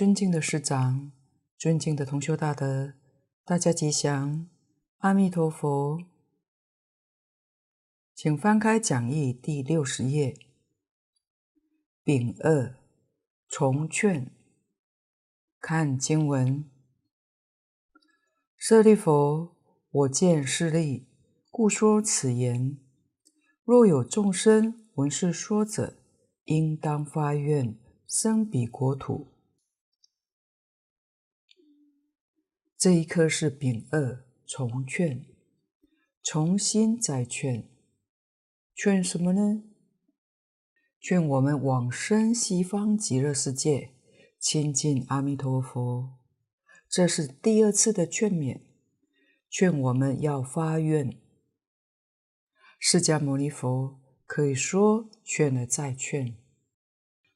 尊敬的师长、尊敬的同修大德，大家吉祥，阿弥陀佛。请翻开讲义第六十页，丙二重劝，看经文。舍利弗，我见势利，故说此言。若有众生闻是说者，应当发愿。生彼国土，这一颗是丙二重劝，重新再劝，劝什么呢？劝我们往生西方极乐世界，亲近阿弥陀佛。这是第二次的劝勉，劝我们要发愿。释迦牟尼佛可以说劝了再劝。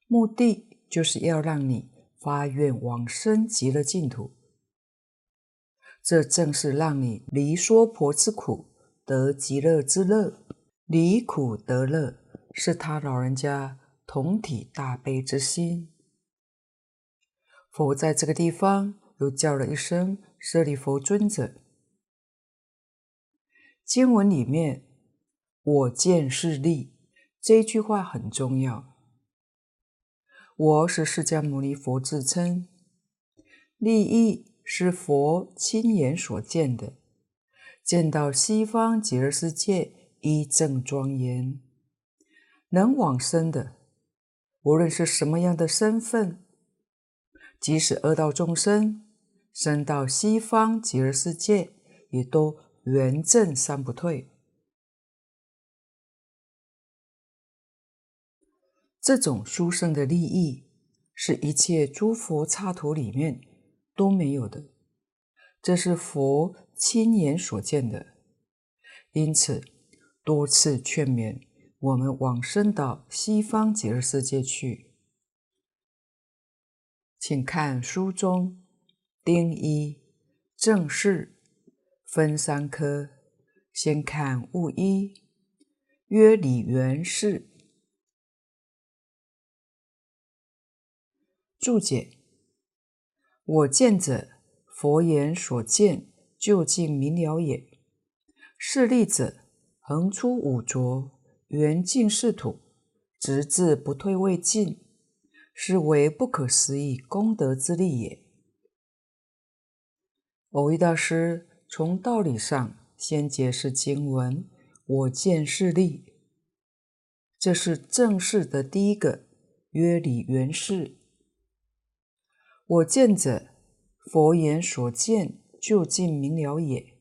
目的就是要让你发愿往生极乐净土，这正是让你离娑婆之苦得极乐之乐，离苦得乐，是他老人家同体大悲之心。佛在这个地方又叫了一声“舍利弗尊者”。经文里面“我见是利”这句话很重要。我是释迦牟尼佛自称，利益是佛亲眼所见的，见到西方极乐世界一正庄严，能往生的，无论是什么样的身份，即使恶道众生，生到西方极乐世界，也都圆证三不退。这种殊胜的利益，是一切诸佛刹土里面都没有的，这是佛亲眼所见的，因此多次劝勉我们往生到西方极乐世界去。请看书中丁一正式分三科，先看物一，约理缘事。注解：我见者，佛言所见，究竟明了也。势利者，横出五浊，圆净是土，直至不退未尽，是为不可思议功德之利也。蕅益大师从道理上先解释经文：“我见势利”，这是正式的第一个约理缘事。我见者，佛眼所见，究竟明了也。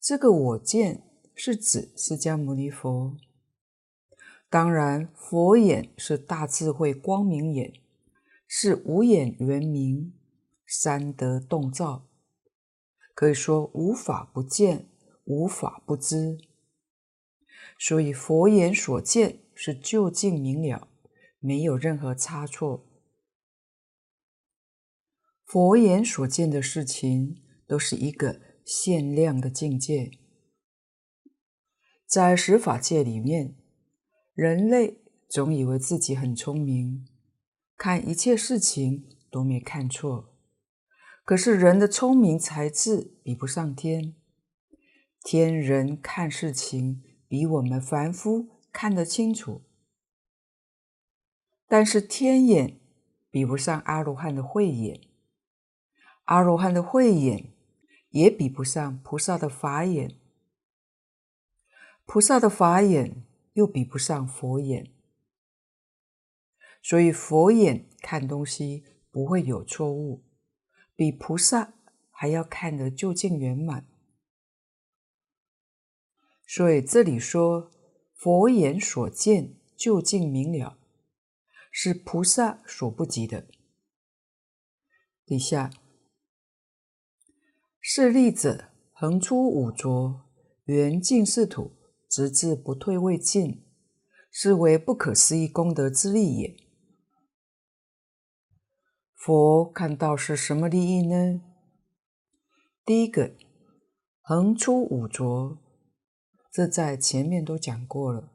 这个我见是指释迦牟尼佛。当然，佛眼是大智慧光明眼，是五眼圆明，三德洞照，可以说无法不见，无法不知。所以佛眼所见是究竟明了，没有任何差错。佛眼所见的事情，都是一个限量的境界。在十法界里面，人类总以为自己很聪明，看一切事情都没看错。可是人的聪明才智比不上天，天人看事情比我们凡夫看得清楚，但是天眼比不上阿罗汉的慧眼。阿罗汉的慧眼也比不上菩萨的法眼，菩萨的法眼又比不上佛眼，所以佛眼看东西不会有错误，比菩萨还要看得究竟圆满。所以这里说佛眼所见究竟明了，是菩萨所不及的。底下。是利者，横出五浊，圆净是土，直至不退未尽，是为不可思议功德之利也。佛看到是什么利益呢？第一个，横出五浊，这在前面都讲过了。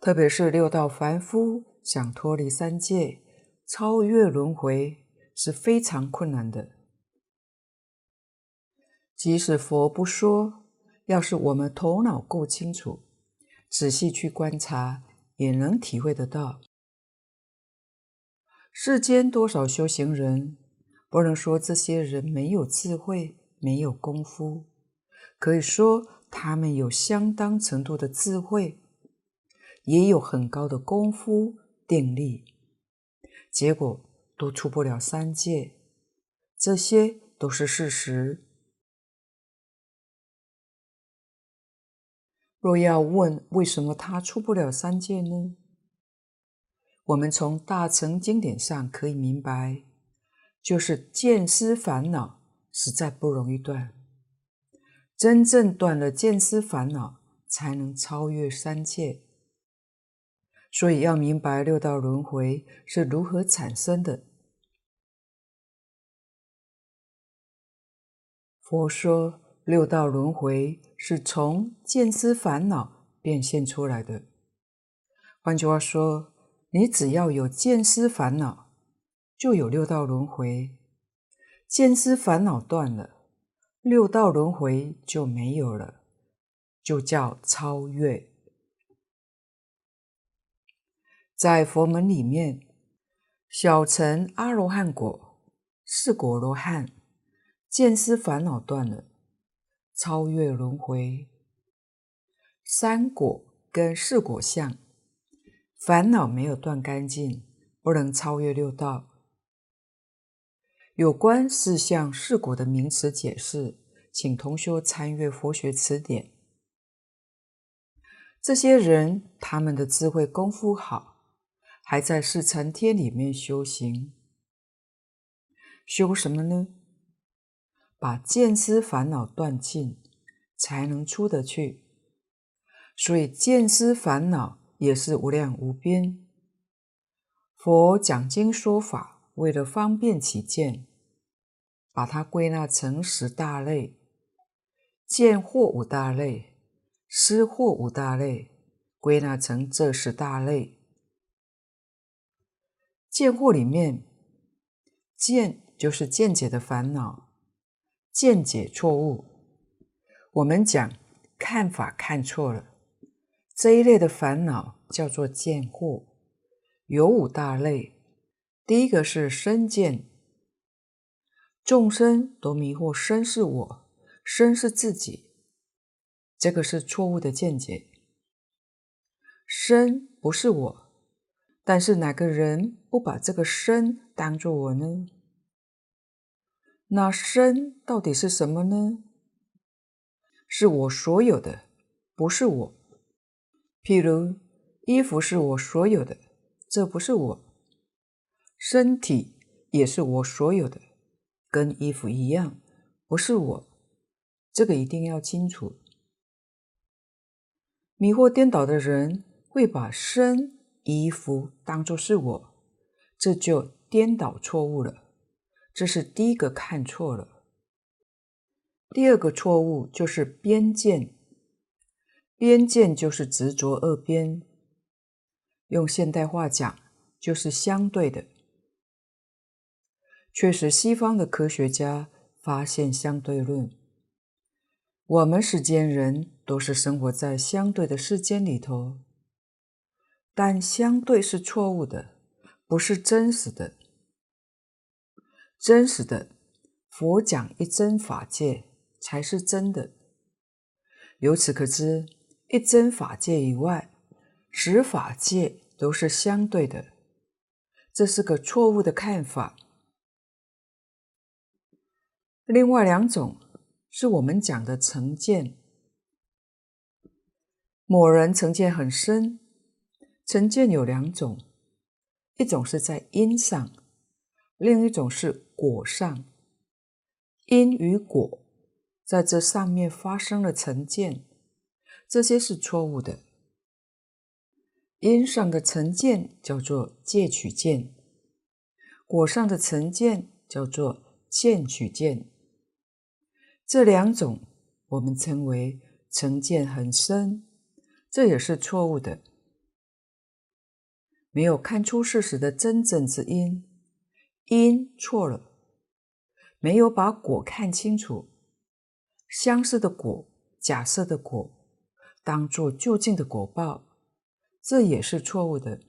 特别是六道凡夫想脱离三界，超越轮回是非常困难的。即使佛不说，要是我们头脑够清楚，仔细去观察，也能体会得到。世间多少修行人，不能说这些人没有智慧、没有功夫，可以说他们有相当程度的智慧，也有很高的功夫、定力，结果都出不了三界，这些都是事实。若要问为什么他出不了三界呢？我们从大乘经典上可以明白，就是见思烦恼实在不容易断，真正断了见思烦恼，才能超越三界。所以要明白六道轮回是如何产生的。佛说。六道轮回是从见思烦恼变现出来的。换句话说，你只要有见思烦恼，就有六道轮回。见思烦恼断了，六道轮回就没有了，就叫超越。在佛门里面，小乘阿罗汉果、四果罗汉，见思烦恼断了。超越轮回，三果跟四果相，烦恼没有断干净，不能超越六道。有关四相四果的名词解释，请同学参阅佛学词典。这些人他们的智慧功夫好，还在四禅天里面修行，修什么呢？把见思烦恼断尽，才能出得去。所以见思烦恼也是无量无边。佛讲经说法，为了方便起见，把它归纳成十大类：见惑五大类，思惑五大类，归纳成这十大类。见惑里面，见就是见解的烦恼。见解错误，我们讲看法看错了，这一类的烦恼叫做见惑，有五大类。第一个是身见，众生都迷惑身是我，身是自己，这个是错误的见解。身不是我，但是哪个人不把这个身当作我呢？那身到底是什么呢？是我所有的，不是我。譬如衣服是我所有的，这不是我；身体也是我所有的，跟衣服一样，不是我。这个一定要清楚。迷惑颠倒的人会把身、衣服当作是我，这就颠倒错误了。这是第一个看错了。第二个错误就是边见，边见就是执着二边，用现代话讲就是相对的。确实，西方的科学家发现相对论，我们世间人都是生活在相对的世间里头，但相对是错误的，不是真实的。真实的佛讲一真法界才是真的。由此可知，一真法界以外，十法界都是相对的，这是个错误的看法。另外两种是我们讲的成见。某人成见很深，成见有两种，一种是在因上。另一种是果上，因与果在这上面发生了成见，这些是错误的。因上的成见叫做戒取见，果上的成见叫做见取见。这两种我们称为成见很深，这也是错误的。没有看出事实的真正之因，因错了，没有把果看清楚，相似的果、假设的果，当作究竟的果报，这也是错误的。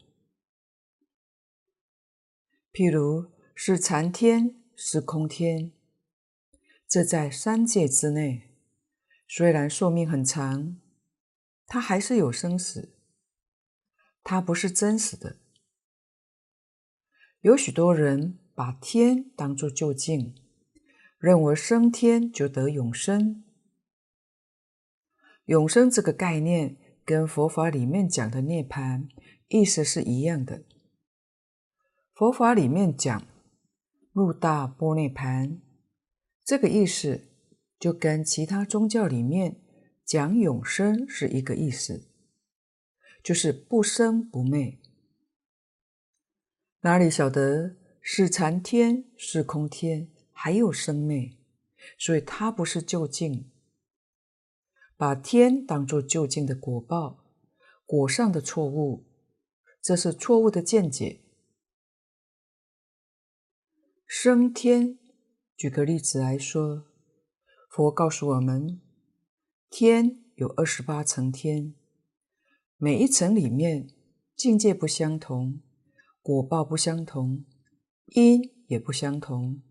譬如是禅天，是空天，这在三界之内，虽然寿命很长，它还是有生死，它不是真实的。有许多人把天当作究竟，认为升天就得永生。永生这个概念跟佛法里面讲的涅槃意思是一样的。佛法里面讲入大般涅槃，这个意思就跟其他宗教里面讲永生是一个意思，就是不生不灭。哪里晓得是禅天，是空天，还有生灭，所以它不是究竟。把天当作究竟的果报，果上的错误，这是错误的见解。升天，举个例子来说，佛告诉我们，天有二十八层天，每一层里面境界不相同，果报不相同，因也不相同。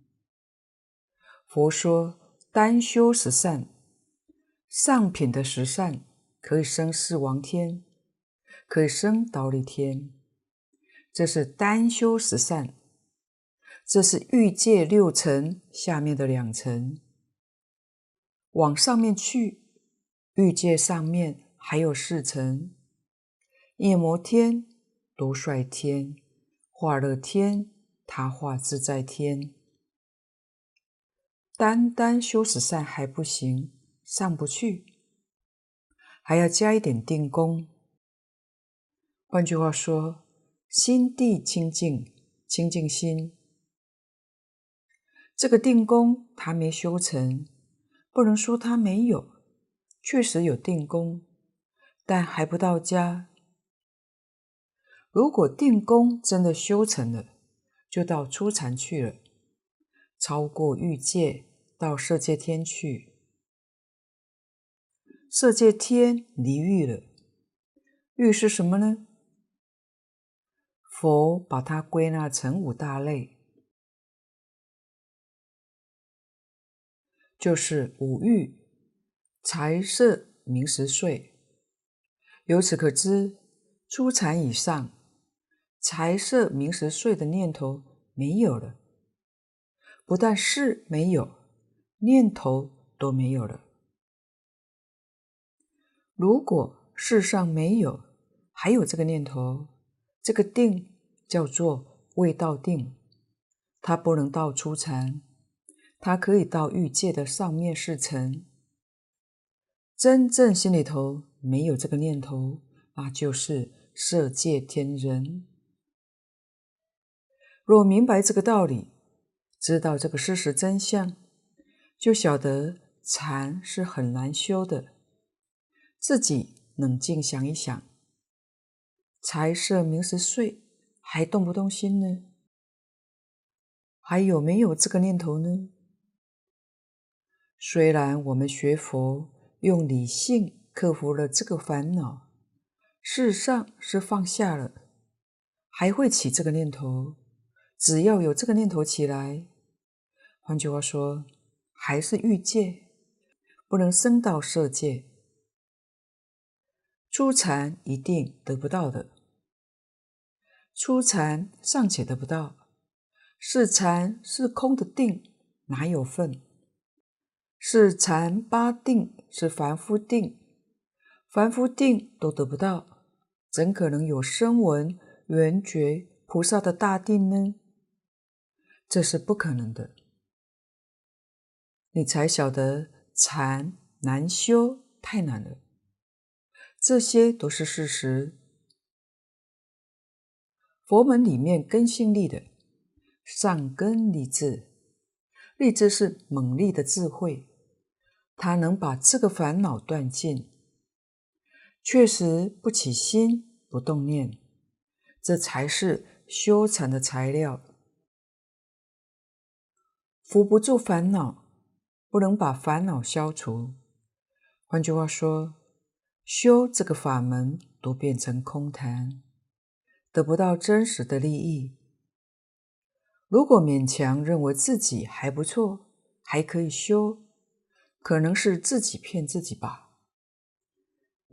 佛说单修十善，上品的十善可以升四王天，可以升倒立天，这是单修十善。这是欲界六层下面的两层，往上面去，欲界上面还有四层：夜摩天、多帅天、化乐天、他化自在天。单单修十善还不行，上不去，还要加一点定功。换句话说，心地清净，清净心。这个定功他没修成，不能说他没有，确实有定功，但还不到家。如果定功真的修成了，就到初禅去了，超过欲界到色界天去。色界天离欲了，欲是什么呢？佛把它归纳成五大类。就是五欲、财色名食睡。由此可知，初禅以上，财色名食睡的念头没有了，不但事没有，念头都没有了。如果世上没有，还有这个念头，这个定叫做未到定，它不能到初禅。他可以到欲界的上面四层，真正心里头没有这个念头，那就是色界天人。若明白这个道理，知道这个事实真相，就晓得禅是很难修的。自己冷静想一想，财色名食睡还动不动心呢？还有没有这个念头呢？虽然我们学佛用理性克服了这个烦恼，事实上是放下了，还会起这个念头。只要有这个念头起来，换句话说，还是欲界，不能升到色界。初禅一定得不到的，初禅尚且得不到，是禅是空的定，哪有份？是禅八定，是凡夫定，凡夫定都得不到，怎可能有声闻、缘觉、菩萨的大定呢？这是不可能的。你才晓得禅难修，太难了。这些都是事实。佛门里面根性利的，上根立智，立智是猛力的智慧。他能把这个烦恼断尽，确实不起心不动念，这才是修禅的材料。扶不住烦恼，不能把烦恼消除。换句话说，修这个法门都变成空谈，得不到真实的利益。如果勉强认为自己还不错，还可以修，可能是自己骗自己吧。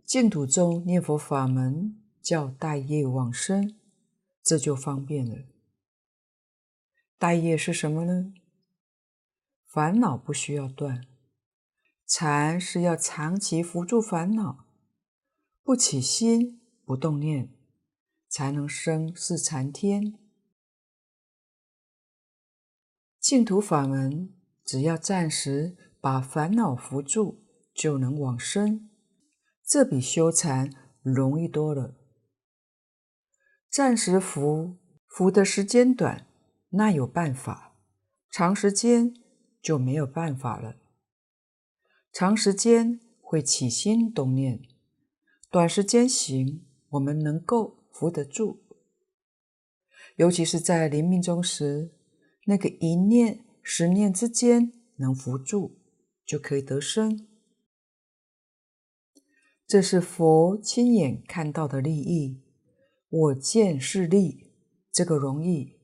净土中念佛法门叫带业往生，这就方便了。带业是什么呢？烦恼不需要断，禅是要长期扶住烦恼，不起心，不动念，才能生是禅天。净土法门只要暂时把烦恼扶住，就能往生，这比修禅容易多了。暂时扶，扶的时间短，那有办法；长时间。就没有办法了。长时间会起心动念，短时间行，我们能够扶得住。尤其是在临命终时，那个一念、十念之间能扶住，就可以得生。这是佛亲眼看到的利益。我见是利，这个容易，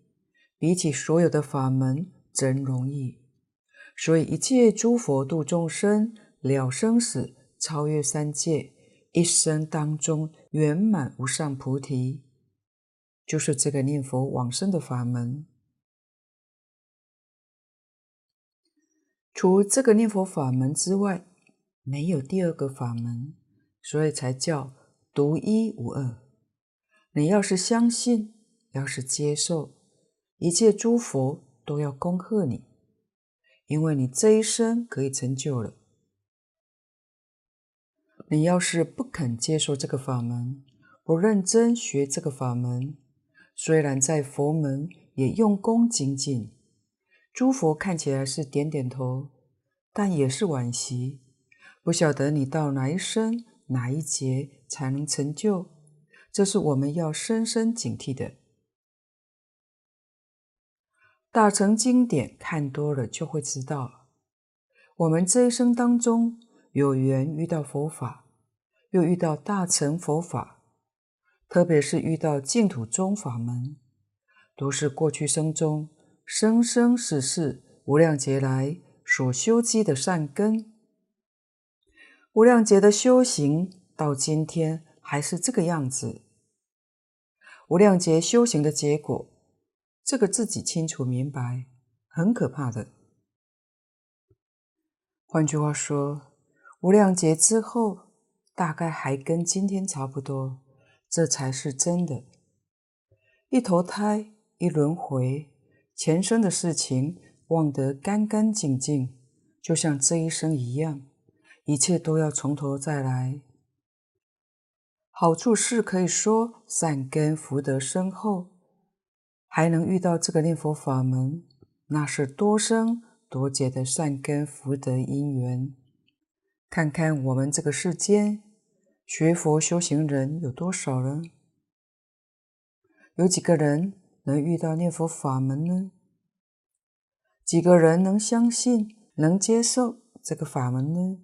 比起所有的法门真容易。所以，一切诸佛度众生，了生死，超越三界，一生当中圆满无上菩提，就是这个念佛往生的法门。除这个念佛法门之外，没有第二个法门，所以才叫独一无二。你要是相信，要是接受，一切诸佛都要恭贺你。因为你这一生可以成就了。你要是不肯接受这个法门，不认真学这个法门，虽然在佛门也用功精进，诸佛看起来是点点头，但也是惋惜，不晓得你到哪一生哪一劫才能成就，这是我们要深深警惕的。大乘经典看多了就会知道，我们这一生当中有缘遇到佛法，又遇到大乘佛法，特别是遇到净土宗法门，都是过去生中生生世世无量劫来所修积的善根。无量劫的修行到今天还是这个样子。无量劫修行的结果。这个自己清楚明白，很可怕的。换句话说，无量劫之后，大概还跟今天差不多，这才是真的。一投胎，一轮回，前生的事情忘得干干净净，就像这一生一样，一切都要从头再来。好处是可以说善根福德深厚。还能遇到这个念佛法门，那是多生多劫的善根福德因缘。看看我们这个世间学佛修行人有多少人？有几个人能遇到念佛法门呢？几个人能相信、能接受这个法门呢？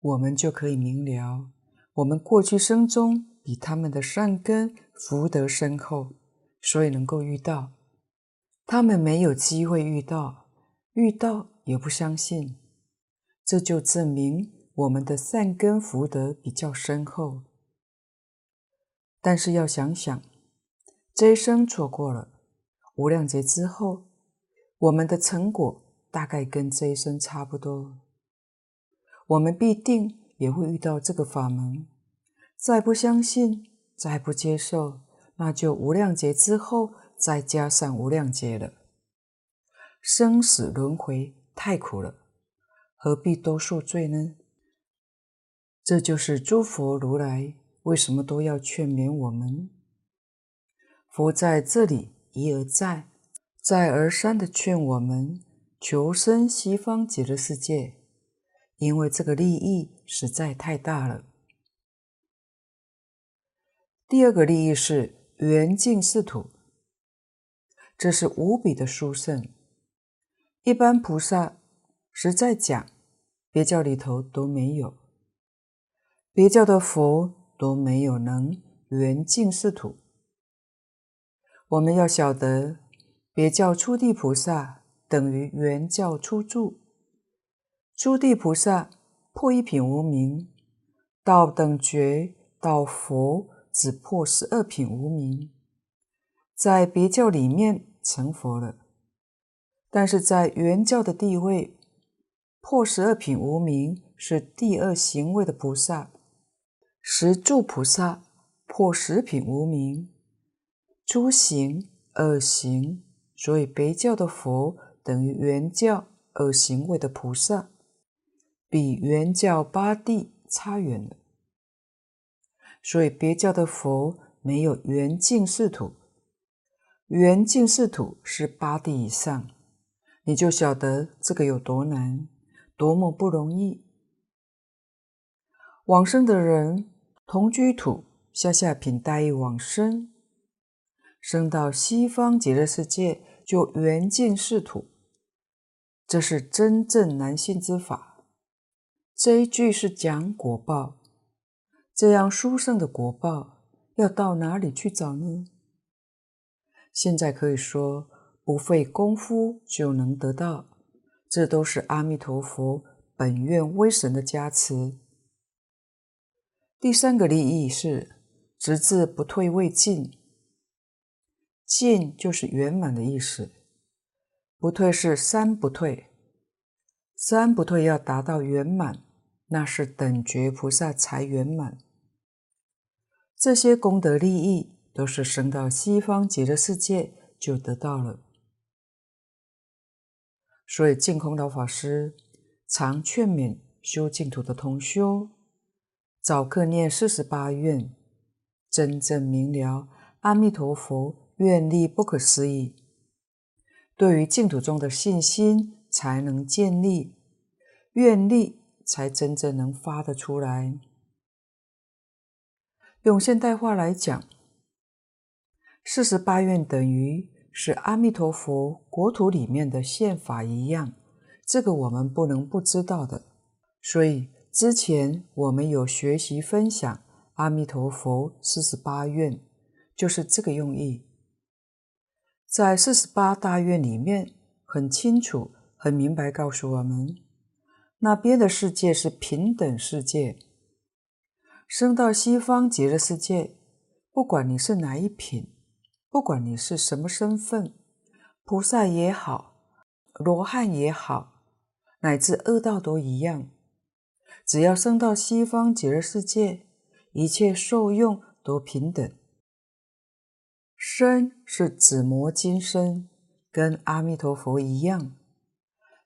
我们就可以明了，我们过去生中比他们的善根福德深厚。所以能够遇到，他们没有机会遇到，遇到也不相信，这就证明我们的善根福德比较深厚。但是要想想，这一生错过了，无量劫之后，我们的成果大概跟这一生差不多，我们必定也会遇到这个法门，再不相信，再不接受。那就无量劫之后，再加上无量劫了。生死轮回太苦了，何必多受罪呢？这就是诸佛如来为什么都要劝勉我们。佛在这里一而再、再而三地劝我们求生西方极乐世界，因为这个利益实在太大了。第二个利益是。圆净净土，这是无比的殊胜。一般菩萨实在讲，别教里头都没有，别教的佛都没有能圆净净土。我们要晓得，别教初地菩萨等于圆教初住，初地菩萨破一品无明，到等觉到佛只破十二品无明，在别教里面成佛了。但是在圆教的地位，破十二品无明是第二行位的菩萨，十住菩萨破十品无明，诸行二行，所以别教的佛等于圆教二行位的菩萨，比圆教八地差远了。所以别教的佛没有圆净净土，圆净净土是八地以上。你就晓得这个有多难，多么不容易。往生的人同居土下下品大意往生，生到西方极乐世界就圆净净土，这是真正难信之法。这一句是讲果报，这样殊胜的果报要到哪里去找呢？现在可以说。不费功夫就能得到，这都是阿弥陀佛本愿威神的加持。第三个利益是直至不退未尽，尽就是圆满的意思，不退是三不退，三不退要达到圆满，那是等觉菩萨才圆满。这些功德利益都是升到西方极乐世界就得到了。所以，净空老法师常劝勉修净土的同修，早课念四十八愿，真正明了阿弥陀佛愿力不可思议，对于净土中的信心才能建立，愿力才真正能发得出来。用现代话来讲，四十八愿等于。是阿弥陀佛国土里面的宪法一样，这个我们不能不知道的。所以之前我们有学习分享阿弥陀佛四十八愿，就是这个用意。在四十八大愿里面，很清楚、很明白告诉我们，那边的世界是平等世界，升到西方极乐世界，不管你是哪一品。不管你是什么身份，菩萨也好，罗汉也好，乃至恶道都一样，只要升到西方极乐世界，一切受用都平等。身是紫磨金身，跟阿弥陀佛一样；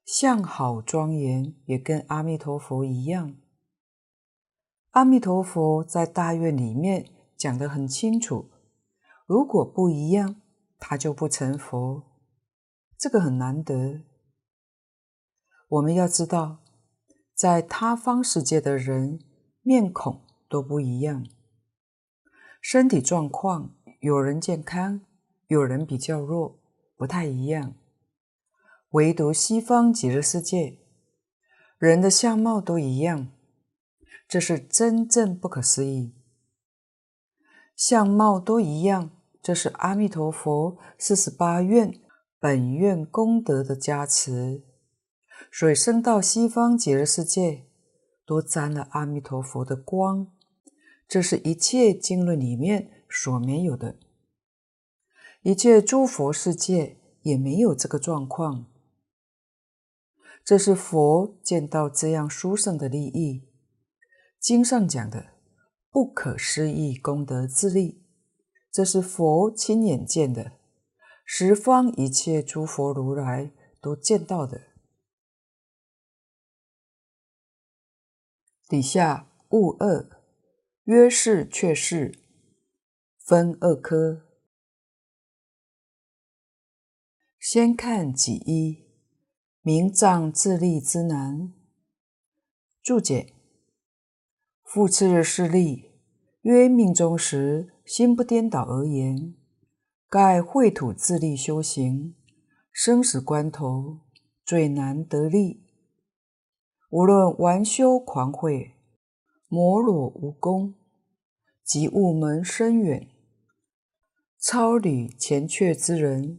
相好庄严，也跟阿弥陀佛一样。阿弥陀佛在大愿里面讲得很清楚。如果不一样，他就不成佛，这个很难得。我们要知道，在他方世界的人面孔都不一样，身体状况有人健康，有人比较弱，不太一样。唯独西方极乐世界，人的相貌都一样，这是真正不可思议，相貌都一样。这是阿弥陀佛四十八愿本愿功德的加持，所以升到西方极乐世界，都沾了阿弥陀佛的光。这是一切经论里面所没有的，一切诸佛世界也没有这个状况。这是佛见到这样殊胜的利益，经上讲的不可思议功德自利。这是佛亲眼见的，十方一切诸佛如来都见到的。底下悟二，约是却是，分二科。先看己一，明障自立之难。注解：复次日是立，曰命终时心不颠倒而言，盖秽土自力修行，生死关头最难得力。无论顽修狂诲，摩罗无功，及物门深远，操履前却之人，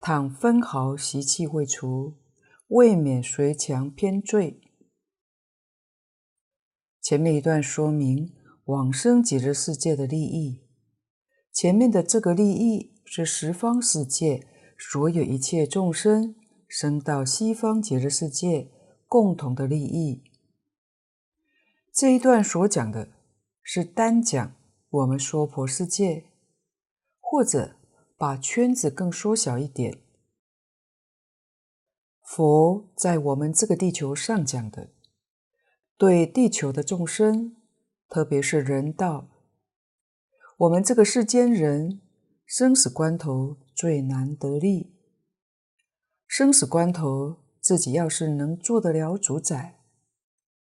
倘分毫习气未除，未免随强偏坠。前面一段说明往生极乐世界的利益，前面的这个利益是十方世界所有一切众生生到西方极乐世界共同的利益。这一段所讲的是单讲我们娑婆世界，或者把圈子更缩小一点，佛在我们这个地球上讲的。对地球的众生，特别是人道，我们这个世间人，生死关头最难得力。生死关头，自己要是能做得了主宰，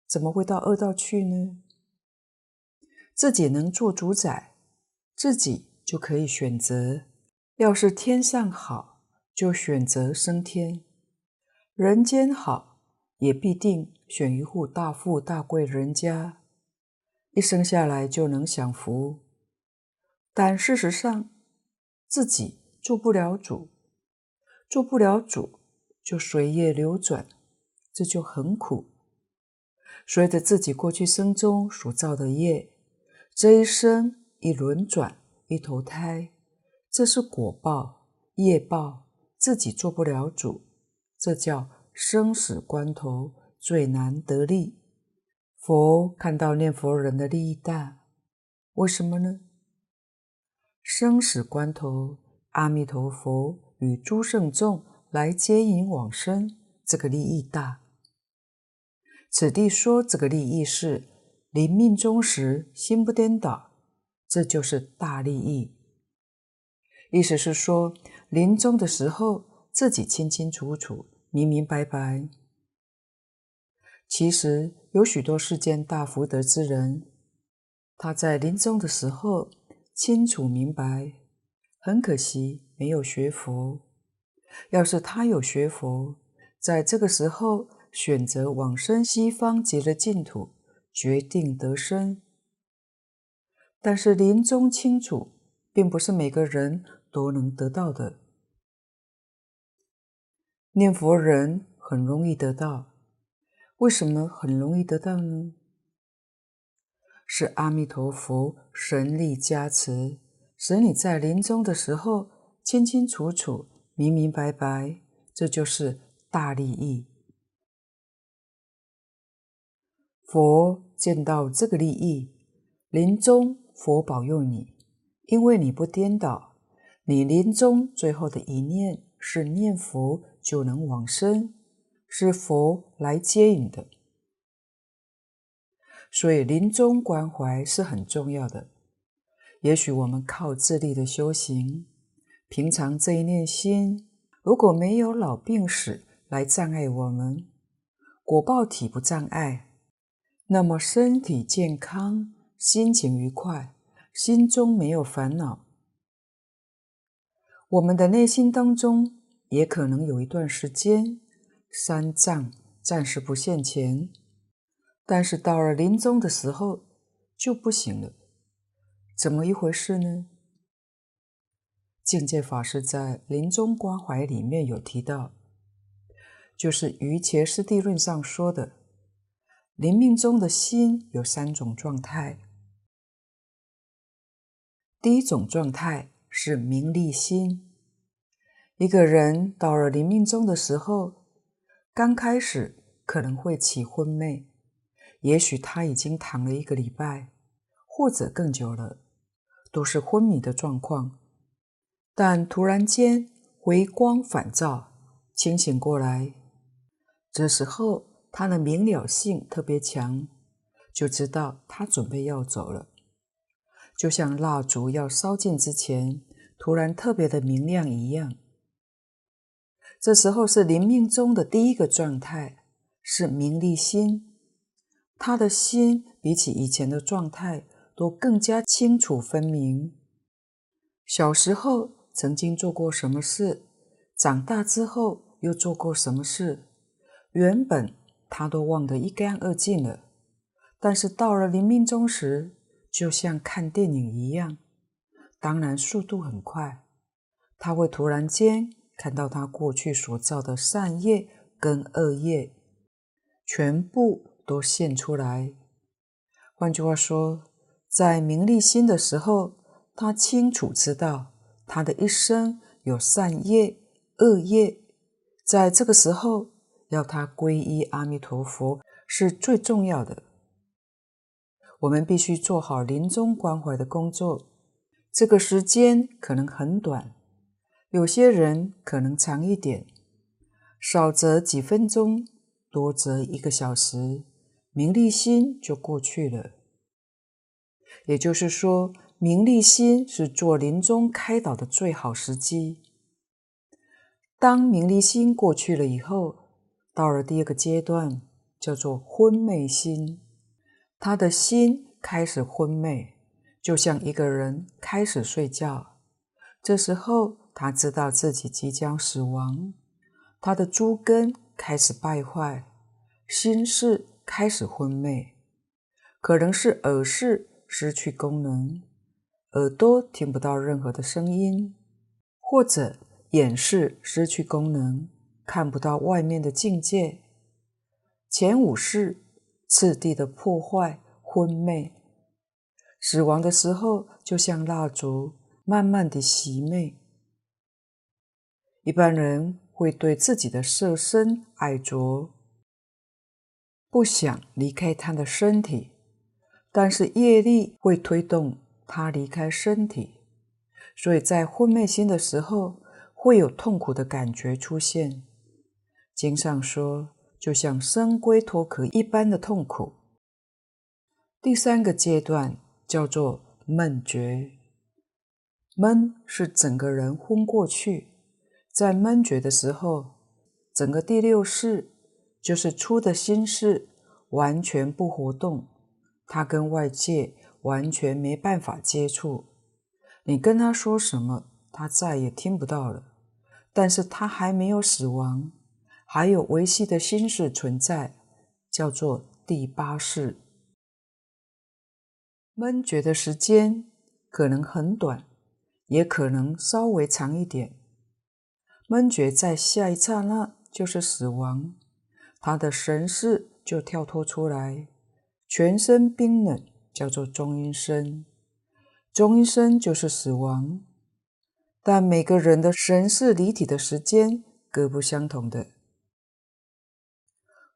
怎么会到恶道去呢？自己能做主宰，自己就可以选择。要是天上好，就选择升天；人间好，也必定。选一户大富大贵人家，一生下来就能享福。但事实上，自己做不了主，做不了主就随业流转，这就很苦。随着自己过去生中所造的业，这一生一轮转一投胎，这是果报业报，自己做不了主，这叫生死关头。最难得利。佛看到念佛人的利益大，为什么呢？生死关头，阿弥陀佛与诸圣众来接引往生，这个利益大。此地说这个利益是临命终时心不颠倒，这就是大利益。意思是说，临终的时候自己清清楚楚、明明白白。其实有许多世间大福德之人，他在临终的时候清楚明白，很可惜没有学佛。要是他有学佛，在这个时候选择往生西方极乐净土，决定得生。但是临终清楚，并不是每个人都能得到的。念佛人很容易得到。为什么很容易得到呢？是阿弥陀佛神力加持，使你在临终的时候清清楚楚、明明白白，这就是大利益。佛见到这个利益，临终佛保佑你，因为你不颠倒，你临终最后的一念是念佛，就能往生。是佛来接引的，所以临终关怀是很重要的。也许我们靠自力的修行，平常这一念心，如果没有老病死来障碍我们，果报体不障碍，那么身体健康，心情愉快，心中没有烦恼，我们的内心当中也可能有一段时间。三藏暂时不现前，但是到了临终的时候就不行了，怎么一回事呢？境界法师在临终关怀里面有提到，就是《瑜伽师地论》上说的，临命终的心有三种状态。第一种状态是名利心，一个人到了临命终的时候。刚开始可能会起昏昧，也许他已经躺了一个礼拜，或者更久了，都是昏迷的状况。但突然间回光返照，清醒过来，这时候他的明了性特别强，就知道他准备要走了，就像蜡烛要烧尽之前，突然特别的明亮一样。这时候是临命终的第一个状态，是名利心。他的心比起以前的状态都更加清楚分明。小时候曾经做过什么事，长大之后又做过什么事，原本他都忘得一干二净了。但是到了临命终时，就像看电影一样，当然速度很快，他会突然间看到他过去所造的善业跟恶业，全部都现出来。换句话说，在名利心的时候，他清楚知道他的一生有善业、恶业，在这个时候要他皈依阿弥陀佛是最重要的。我们必须做好临终关怀的工作，这个时间可能很短，有些人可能长一点，少则几分钟，多则一个小时。名利心就过去了，也就是说，名利心是做临终开导的最好时机。当名利心过去了以后，到了第二个阶段，叫做昏昧心，他的心开始昏昧，就像一个人开始睡觉。这时候，他知道自己即将死亡，他的猪根开始败坏，心事。开始昏昧，可能是耳识失去功能，耳朵听不到任何的声音，或者眼视失去功能，看不到外面的境界。前五世次第的破坏昏昧，死亡的时候就像蜡烛，慢慢的熄灭。一般人会对自己的色身爱着。不想离开他的身体，但是业力会推动他离开身体，所以在昏昧心的时候会有痛苦的感觉出现。经上说，就像生龟脱壳一般的痛苦。第三个阶段叫做闷觉，闷是整个人昏过去，在闷觉的时候，整个第六识。就是出的心识完全不活动，他跟外界完全没办法接触。你跟他说什么，他再也听不到了。但是他还没有死亡，还有维系的心识存在，叫做第八识。闷觉的时间可能很短，也可能稍微长一点。闷觉在下一刹那就是死亡。他的神识就跳脱出来，全身冰冷，叫做中阴身。中阴身就是死亡，但每个人的神识离体的时间各不相同的。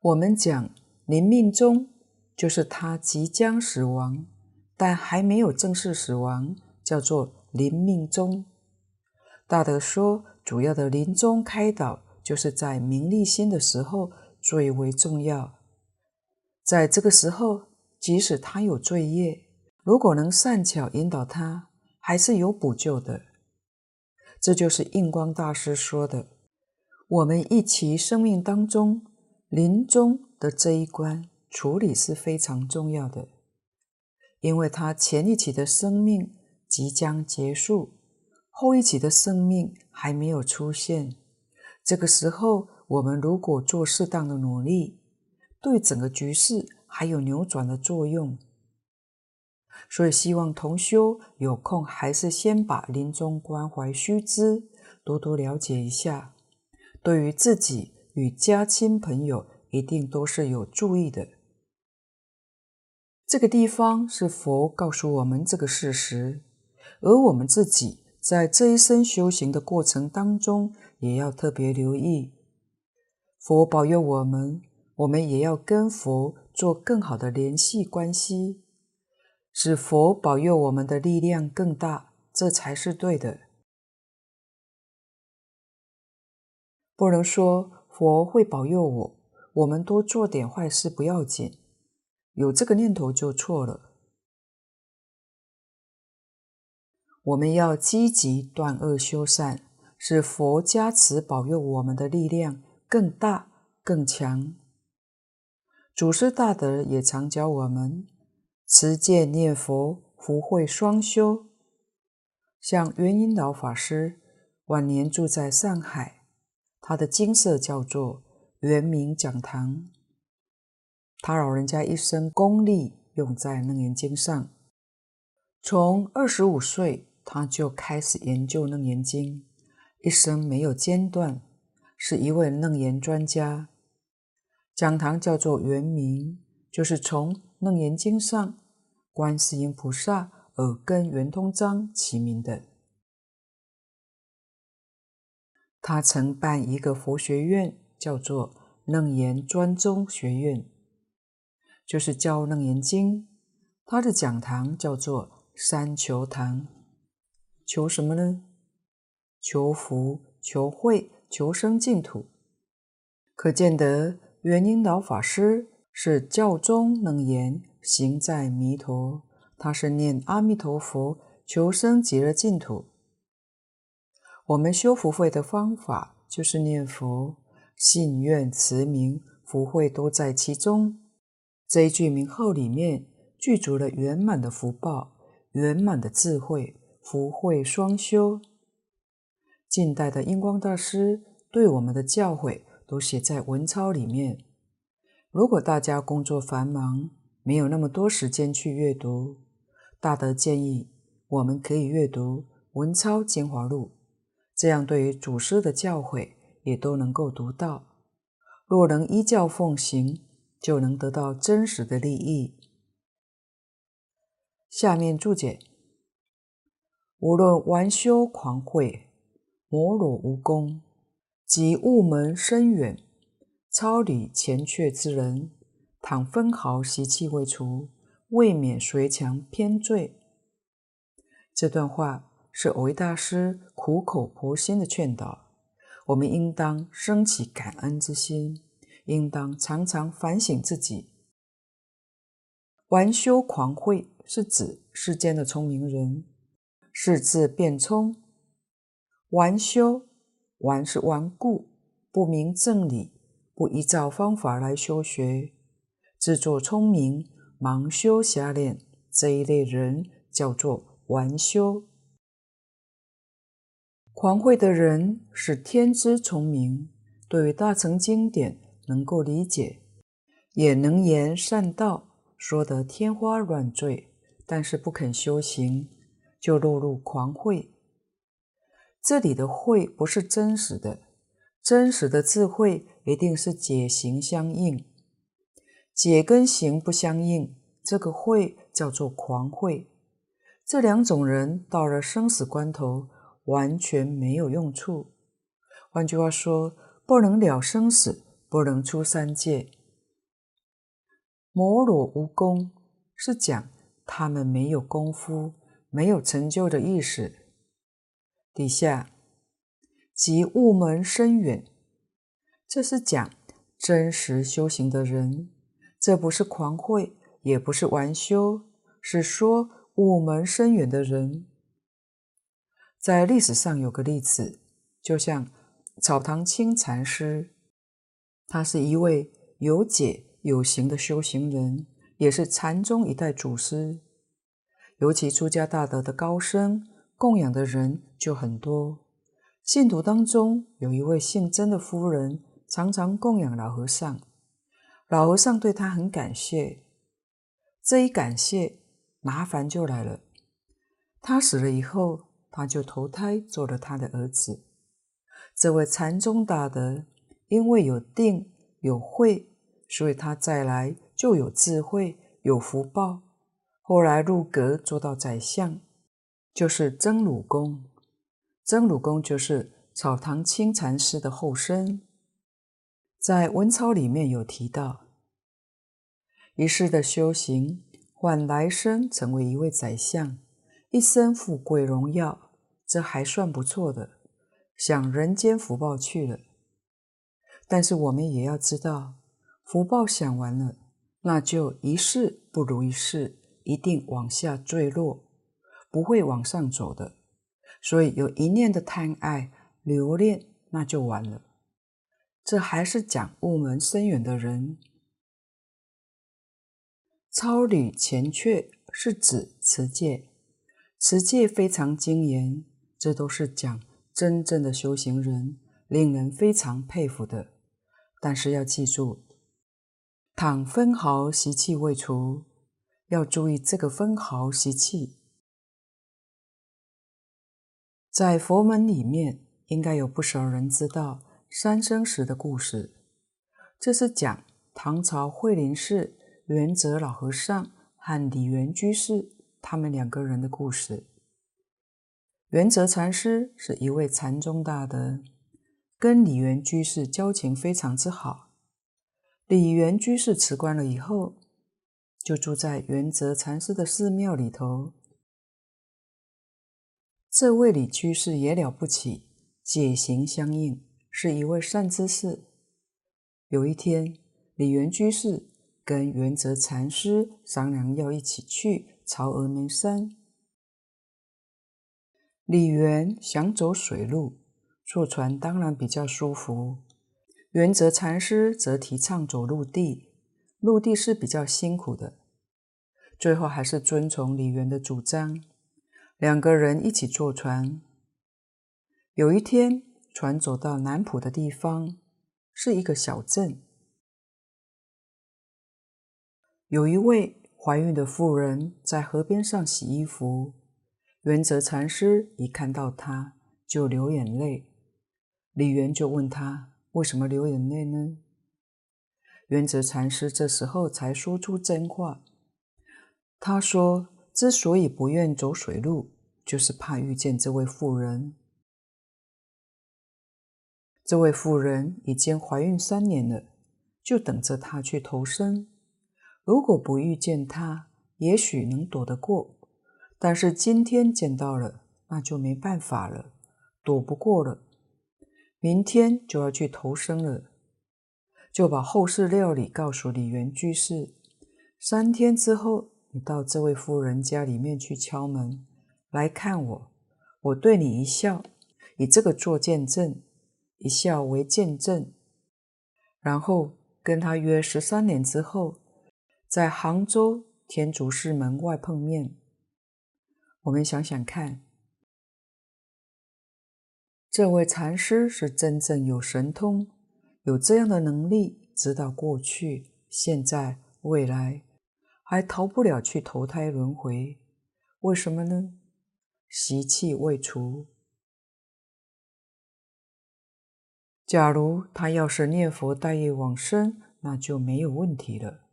我们讲临命终，就是他即将死亡，但还没有正式死亡，叫做临命终。大德说，主要的临终开导，就是在名利心的时候。最为重要，在这个时候，即使他有罪业，如果能善巧引导他，还是有补救的。这就是印光大师说的：我们一起生命当中，临终的这一关处理是非常重要的，因为他前一起的生命即将结束，后一起的生命还没有出现，这个时候。我们如果做适当的努力，对整个局势还有扭转的作用。所以希望同修有空还是先把临终关怀须知多多了解一下，对于自己与家亲朋友一定都是有助益的。这个地方是佛告诉我们这个事实，而我们自己在这一生修行的过程当中，也要特别留意。佛保佑我们，我们也要跟佛做更好的联系关系，使佛保佑我们的力量更大，这才是对的。不能说佛会保佑我，我们多做点坏事不要紧，有这个念头就错了。我们要积极断恶修善，使佛加持保佑我们的力量。更大更强。祖师大德也常教我们持戒念佛，福慧双修。像元音老法师晚年住在上海，他的精舍叫做圆明讲堂。他老人家一生功力用在《楞严经》上，从二十五岁他就开始研究《楞严经》，一生没有间断，是一位楞严专家。讲堂叫做圆明，就是从《楞严经》上观世音菩萨耳根圆通章起名的。他曾办一个佛学院，叫做楞严专宗学院，就是教《楞严经》。他的讲堂叫做三求堂，求什么呢？求福、求慧、求生净土。可见得。元音老法师是教中能言，行在弥陀。他是念阿弥陀佛，求生极乐净土。我们修福慧的方法就是念佛，信愿持名，福慧都在其中。这一句名号里面具足了圆满的福报、圆满的智慧，福慧双修。近代的英光大师对我们的教诲。都写在文钞里面。如果大家工作繁忙，没有那么多时间去阅读，大德建议我们可以阅读文钞精华录，这样对于祖师的教诲也都能够读到。若能依教奉行，就能得到真实的利益。下面注解：无论顽修狂慧，摩罗无功。及悟门深远、超理前阙之人，倘分毫习气未除，未免随强偏坠。这段话是维大师苦口婆心的劝导，我们应当升起感恩之心，应当常常反省自己。顽修狂慧是指世间的聪明人，是字辩聪，顽修。顽是顽固，不明正理，不依照方法来修学，自作聪明，盲修瞎练，这一类人叫做顽修。狂慧的人是天资聪明，对于大乘经典能够理解，也能言善道，说得天花乱坠，但是不肯修行，就落入狂慧。这里的慧不是真实的，真实的智慧一定是解行相应，解跟行不相应，这个慧叫做狂慧。这两种人到了生死关头，完全没有用处。换句话说，不能了生死，不能出三界。摩罗无功，是讲他们没有功夫，没有成就的意思。底下，即悟门深远，这是讲真实修行的人，这不是狂慧，也不是玩修，是说悟门深远的人。在历史上有个例子，就像草堂清禅师，他是一位有解有行的修行人，也是禅宗一代祖师，尤其出家大德的高僧。供养的人就很多，信徒当中有一位姓曾的夫人，常常供养老和尚。老和尚对他很感谢，这一感谢，麻烦就来了。他死了以后，他就投胎做了他的儿子。这位禅宗大德，因为有定有慧，所以他再来就有智慧有福报。后来入阁做到宰相。就是曾鲁公，曾鲁公就是草堂清禅师的后身，在文钞里面有提到，一世的修行换来生成为一位宰相，一生富贵荣耀，这还算不错的，享人间福报去了。但是我们也要知道，福报享完了，那就一世不如一世，一定往下坠落。不会往上走的，所以有一念的贪爱留恋，那就完了。这还是讲悟门深远的人。超履前阙是指持戒，持戒非常精严，这都是讲真正的修行人，令人非常佩服的。但是要记住，倘分毫习气未除，要注意这个分毫习气。在佛门里面，应该有不少人知道三生石的故事。这是讲唐朝惠林寺元泽老和尚和李源居士他们两个人的故事。元泽禅师是一位禅宗大德，跟李源居士交情非常之好。李源居士辞官了以后，就住在圆泽禅师的寺庙里头。这位李居士也了不起，解行相应，是一位善知识。有一天，李元居士跟圆泽禅师商量要一起去朝峨眉山。李元想走水路，坐船当然比较舒服；圆泽禅师则提倡走陆地，陆地是比较辛苦的。最后还是遵从李源的主张。两个人一起坐船。有一天，船走到南浦的地方，是一个小镇。有一位怀孕的妇人在河边上洗衣服。圆泽禅师一看到她，就流眼泪。李源就问他为什么流眼泪呢？圆泽禅师这时候才说出真话。他说。之所以不愿走水路，就是怕遇见这位妇人。这位妇人已经怀孕三年了，就等着他去投生。如果不遇见他，也许能躲得过。但是今天见到了，那就没办法了，躲不过了。明天就要去投生了，就把后事料理告诉李元居士。三天之后。你到这位夫人家里面去敲门，来看我，我对你一笑，以这个做见证，一笑为见证，然后跟他约十三年之后，在杭州天竺寺门外碰面。我们想想看，这位禅师是真正有神通，有这样的能力，知道过去、现在、未来。还逃不了去投胎轮回，为什么呢？习气未除。假如他要是念佛带业往生，那就没有问题了。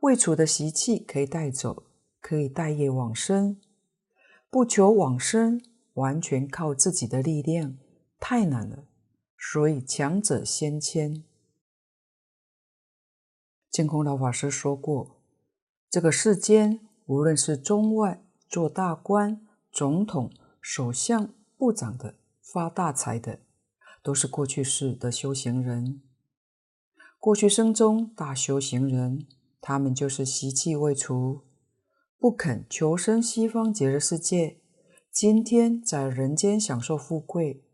未除的习气可以带走，可以带业往生。不求往生，完全靠自己的力量，太难了。所以强者先迁。净空老法师说过。这个世间，无论是中外做大官、总统、首相、部长的、发大财的，都是过去世的修行人。过去生中大修行人，他们就是习气未除，不肯求生西方极乐世界，今天在人间享受富贵。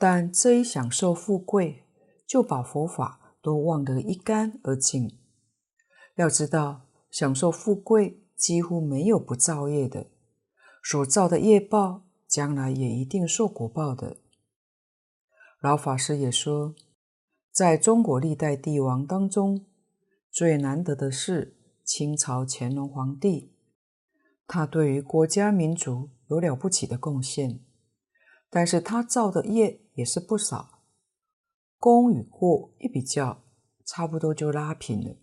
但这一享受富贵，就把佛法都忘得一干二净。要知道，享受富贵几乎没有不造业的，所造的业报，将来也一定受果报的。老法师也说，在中国历代帝王当中，最难得的是清朝乾隆皇帝，他对于国家民族有了不起的贡献，但是他造的业也是不少，功与过一比较，差不多就拉平了。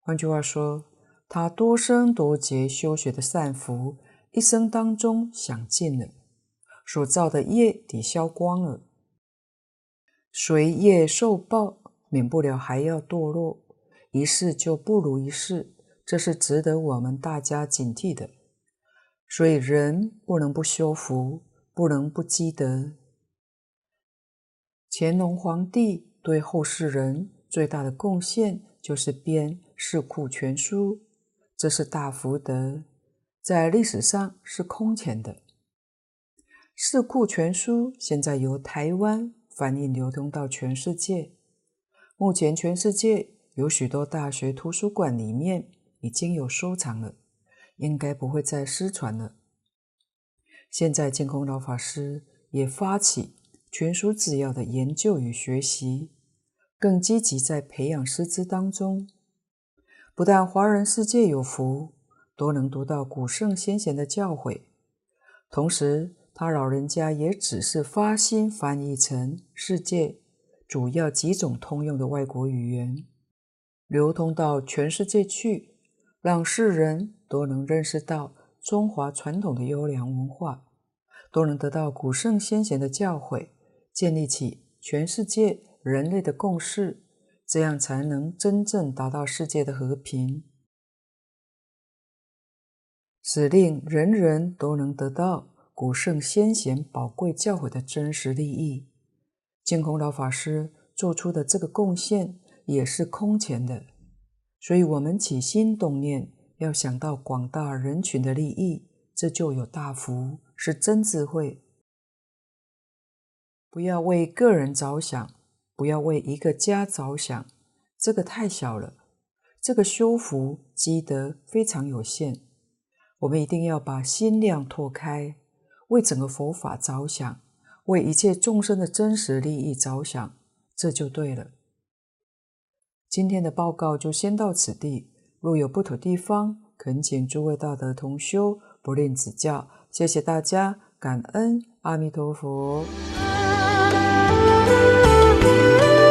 换句话说，他多生多劫修学的善福，一生当中享尽了，所造的业抵消光了，随业受报，免不了还要堕落，一世就不如一世，这是值得我们大家警惕的。所以人不能不修福，不能不积德。乾隆皇帝对后世人最大的贡献，就是编。《四库全书》，这是大福德，在历史上是空前的。《四库全书》现在由台湾翻译流通到全世界，目前全世界有许多大学图书馆里面已经有收藏了，应该不会再失传了。现在净空老法师也发起全书制要的研究与学习，更积极在培养师资当中。不但华人世界有福，都能读到古圣先贤的教诲，同时他老人家也只是发心翻译成世界主要几种通用的外国语言，流通到全世界去，让世人都能认识到中华传统的优良文化，都能得到古圣先贤的教诲，建立起全世界人类的共识，这样才能真正达到世界的和平。使令人人都能得到古圣先贤宝贵教诲的真实利益，净空老法师做出的这个贡献也是空前的。所以，我们起心动念要想到广大人群的利益，这就有大福，是真智慧。不要为个人着想，不要为一个家着想，这个太小了，这个修福积德非常有限。我们一定要把心量拓开，为整个佛法着想，为一切众生的真实利益着想，这就对了。今天的报告就先到此地，若有不妥地方，恳请诸位大德同修不吝指教。谢谢大家，感恩阿弥陀佛。啊。